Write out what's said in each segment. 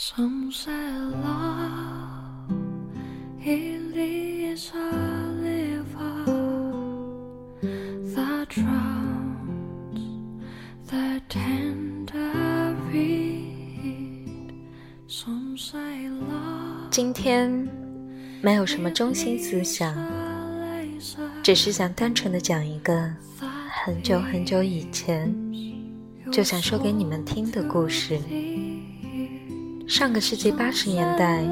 Some say love it is a river that drowns the tender reed. Some say love 今天没有什么中心思想，只是想单纯的讲一个很久很久以前就想说给你们听的故事。上个世纪八十年代，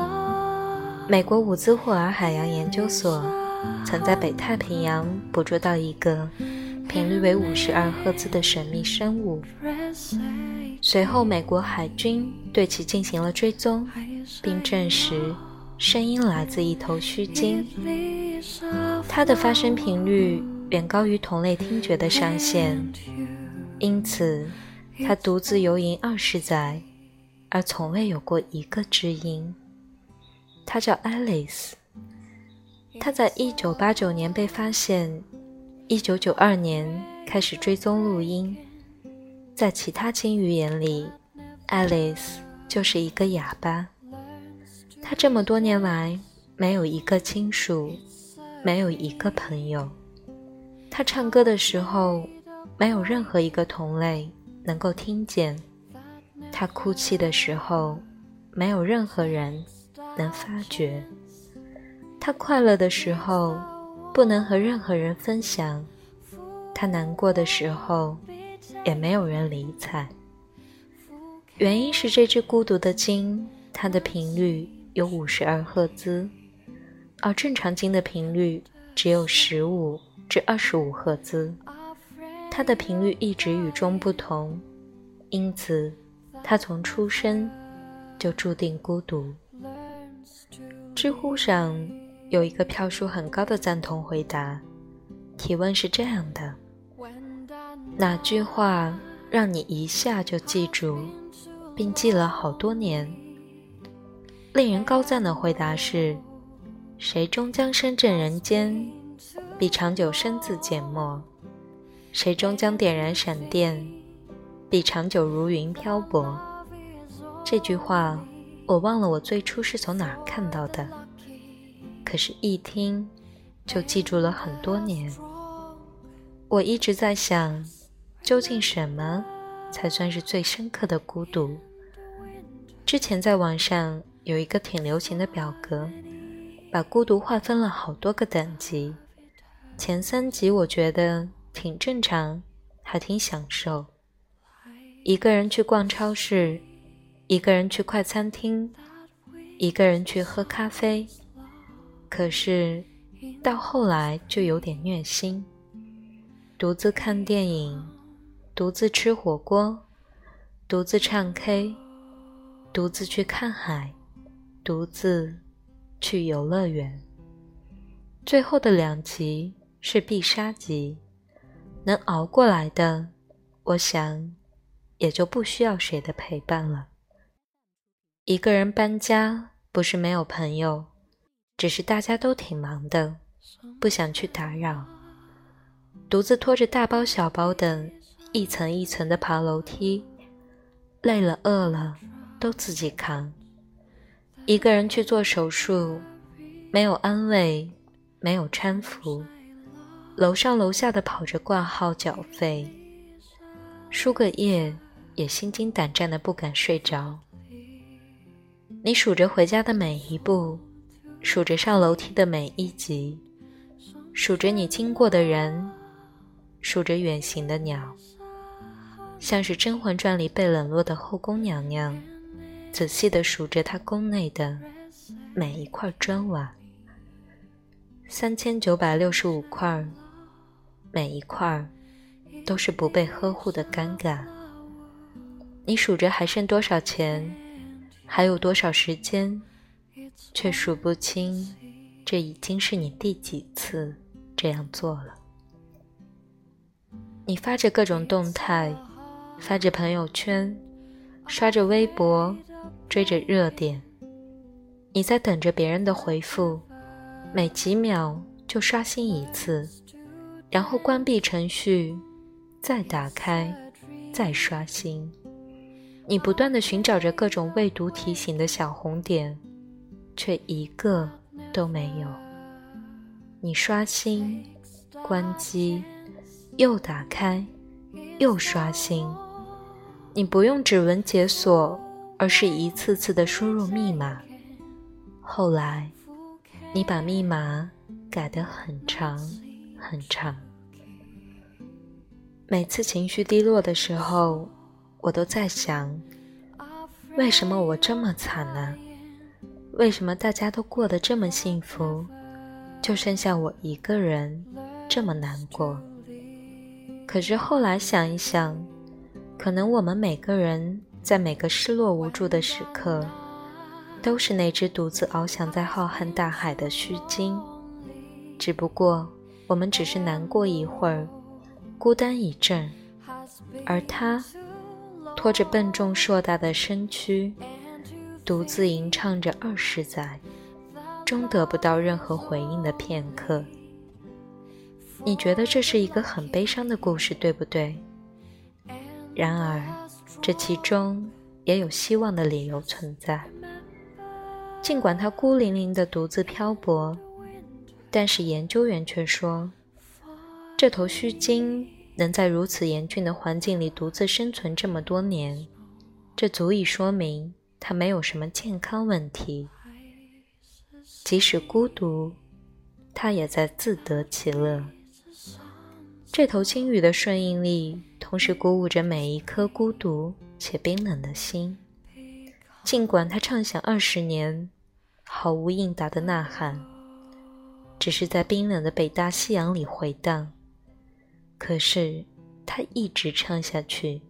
美国伍兹霍尔海洋研究所曾在北太平洋捕捉到一个频率为五十二赫兹的神秘生物。随后，美国海军对其进行了追踪，并证实声音来自一头须鲸。它的发声频率远高于同类听觉的上限，因此它独自游吟二十载，而从未有过一个知音。她叫 Alice。它在一九八九年被发现，一九九二年开始追踪录音。在其他鲸鱼眼里，Alice 就是一个哑巴。他这么多年来没有一个亲属，没有一个朋友。他唱歌的时候，没有任何一个同类能够听见；他哭泣的时候，没有任何人能发觉；他快乐的时候，不能和任何人分享；他难过的时候，也没有人理睬。原因是这只孤独的鲸，它的频率有五十二赫兹，而正常鲸的频率只有十五至二十五赫兹。它的频率一直与众不同，因此他从出生就注定孤独。知乎上有一个票数很高的赞同回答，提问是这样的：哪句话让你一下就记住，并记了好多年？令人高赞的回答是：谁终将深镇人间，必长久身自缄默；谁终将点燃闪电，比长久如云漂泊。这句话我忘了我最初是从哪儿看到的，可是，一听就记住了很多年。我一直在想，究竟什么才算是最深刻的孤独？之前在网上有一个挺流行的表格，把孤独划分了好多个等级。前三级我觉得挺正常，还挺享受。一个人去逛超市，一个人去快餐厅，一个人去喝咖啡。可是到后来就有点虐心。独自看电影，独自吃火锅，独自唱 K，独自去看海，独自去游乐园。最后的两集是必杀集，能熬过来的，我想也就不需要谁的陪伴了。一个人搬家不是没有朋友，只是大家都挺忙的，不想去打扰。独自拖着大包小包的，一层一层的爬楼梯，累了饿了都自己扛。一个人去做手术，没有安慰，没有搀扶，楼上楼下的跑着挂号缴费，输个液也心惊胆战的不敢睡着。你数着回家的每一步，数着上楼梯的每一级，数着你经过的人。数着远行的鸟，像是《甄嬛传》里被冷落的后宫娘娘，仔细地数着她宫内的每一块砖瓦，三千九百六十五块，每一块都是不被呵护的尴尬。你数着还剩多少钱，还有多少时间，却数不清这已经是你第几次这样做了。你发着各种动态，发着朋友圈，刷着微博，追着热点。你在等着别人的回复，每几秒就刷新一次，然后关闭程序，再打开，再刷新。你不断的寻找着各种未读提醒的小红点，却一个都没有。你刷新、关机、又打开、又刷新，你不用指纹解锁，而是一次次的输入密码。后来，你把密码改得很长很长。每次情绪低落的时候，我都在想：为什么我这么惨呢？为什么大家都过得这么幸福，就剩下我一个人这么难过？可是后来想一想，可能我们每个人在每个失落无助的时刻，都是那只独自翱翔在浩瀚大海的须鲸，只不过我们只是难过一会儿。孤单一阵，而他拖着笨重硕大的身躯，独自吟唱着二十载，终得不到任何回应的片刻。你觉得这是一个很悲伤的故事，对不对？然而，这其中也有希望的理由存在。尽管他孤零零的独自漂泊，但是研究员却说。这头须鲸能在如此严峻的环境里独自生存这么多年，这足以说明他没有什么健康问题。即使孤独，他也在自得其乐。这头鲸鱼的顺应力，同时鼓舞着每一颗孤独且冰冷的心。尽管它畅想二十年，毫无应答的呐喊，只是在冰冷的北大西洋里回荡。可是，他一直唱下去。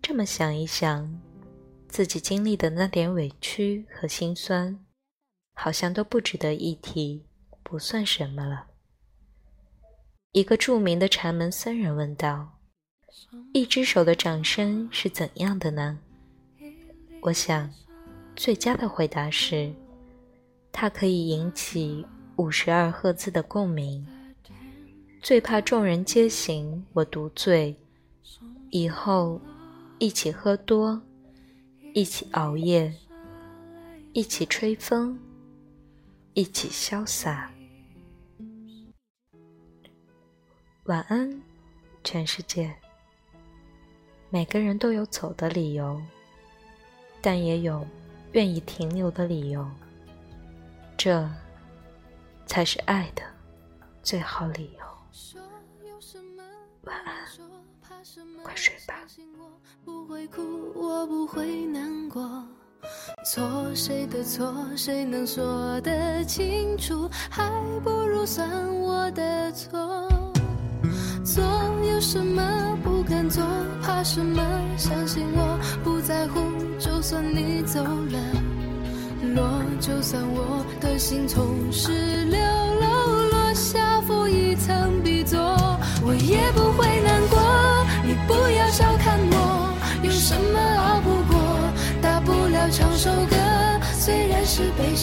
这么想一想，自己经历的那点委屈和心酸，好像都不值得一提，不算什么了。一个著名的禅门僧人问道：“一只手的掌声是怎样的呢？”我想，最佳的回答是，它可以引起五十二赫兹的共鸣。最怕众人皆醒，我独醉。以后一起喝多，一起熬夜，一起吹风，一起潇洒。晚安，全世界。每个人都有走的理由，但也有愿意停留的理由。这才是爱的最好理由。晚安，快睡吧。不会哭，我不会难过。错谁的错，谁能说得清楚？还不如算我的错。做有什么不敢做？怕什么？相信我，不在乎。就算你走了，落，就算我的心从十六楼落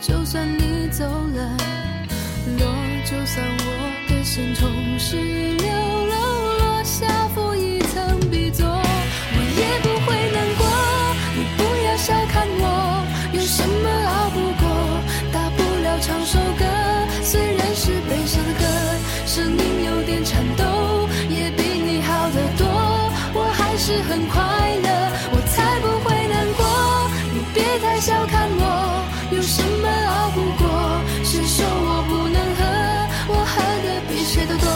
就算你走了，落，就算我的心从十六楼落下，负一层壁座，我也不会难过。你不要小看我，有什么熬不过？大不了唱首歌，虽然是悲伤的歌。声音有点颤抖，也比你好得多。我还是很快乐，我才不会难过。你别太小看我，有什么熬不过？谁说我不能喝？我喝的比谁都多，